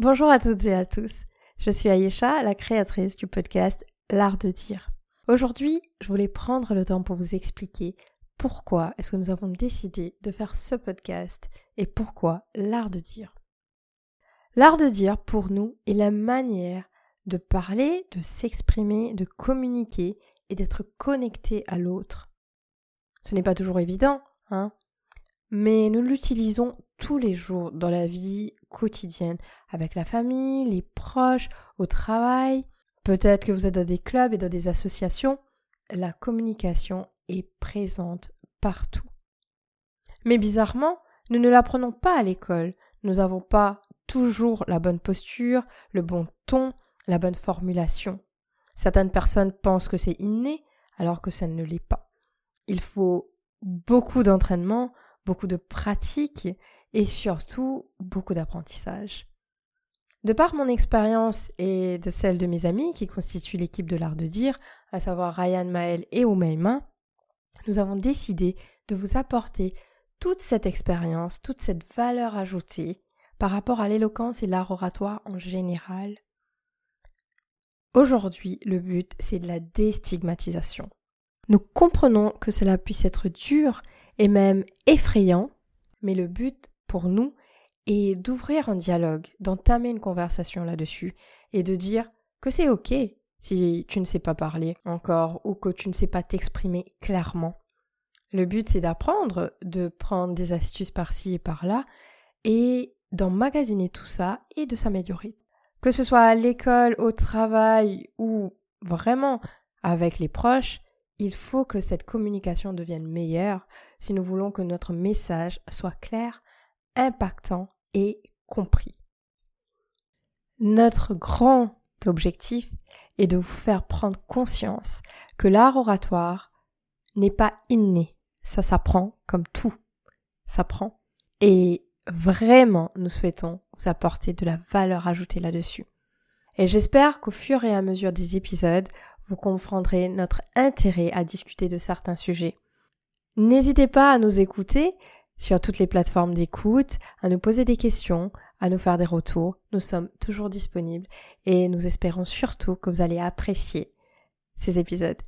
Bonjour à toutes et à tous. Je suis Aïcha, la créatrice du podcast L'art de dire. Aujourd'hui, je voulais prendre le temps pour vous expliquer pourquoi est-ce que nous avons décidé de faire ce podcast et pourquoi l'art de dire. L'art de dire, pour nous, est la manière de parler, de s'exprimer, de communiquer et d'être connecté à l'autre. Ce n'est pas toujours évident, hein, mais nous l'utilisons tous les jours dans la vie quotidienne, avec la famille, les proches, au travail. Peut-être que vous êtes dans des clubs et dans des associations. La communication est présente partout. Mais bizarrement, nous ne l'apprenons pas à l'école. Nous n'avons pas toujours la bonne posture, le bon ton, la bonne formulation. Certaines personnes pensent que c'est inné, alors que ça ne l'est pas. Il faut beaucoup d'entraînement, beaucoup de pratique et surtout beaucoup d'apprentissage. De par mon expérience et de celle de mes amis qui constituent l'équipe de l'art de dire, à savoir Ryan Maël et Oumaima, nous avons décidé de vous apporter toute cette expérience, toute cette valeur ajoutée par rapport à l'éloquence et l'art oratoire en général. Aujourd'hui, le but, c'est de la déstigmatisation. Nous comprenons que cela puisse être dur et même effrayant, mais le but pour nous est d'ouvrir un dialogue, d'entamer une conversation là-dessus et de dire que c'est ok si tu ne sais pas parler encore ou que tu ne sais pas t'exprimer clairement. Le but c'est d'apprendre, de prendre des astuces par-ci et par-là et d'emmagasiner tout ça et de s'améliorer. Que ce soit à l'école, au travail ou vraiment avec les proches, il faut que cette communication devienne meilleure si nous voulons que notre message soit clair, impactant et compris. Notre grand objectif est de vous faire prendre conscience que l'art oratoire n'est pas inné, ça s'apprend comme tout s'apprend. Et vraiment, nous souhaitons vous apporter de la valeur ajoutée là-dessus. Et j'espère qu'au fur et à mesure des épisodes, vous comprendrez notre intérêt à discuter de certains sujets. N'hésitez pas à nous écouter sur toutes les plateformes d'écoute, à nous poser des questions, à nous faire des retours. Nous sommes toujours disponibles et nous espérons surtout que vous allez apprécier ces épisodes.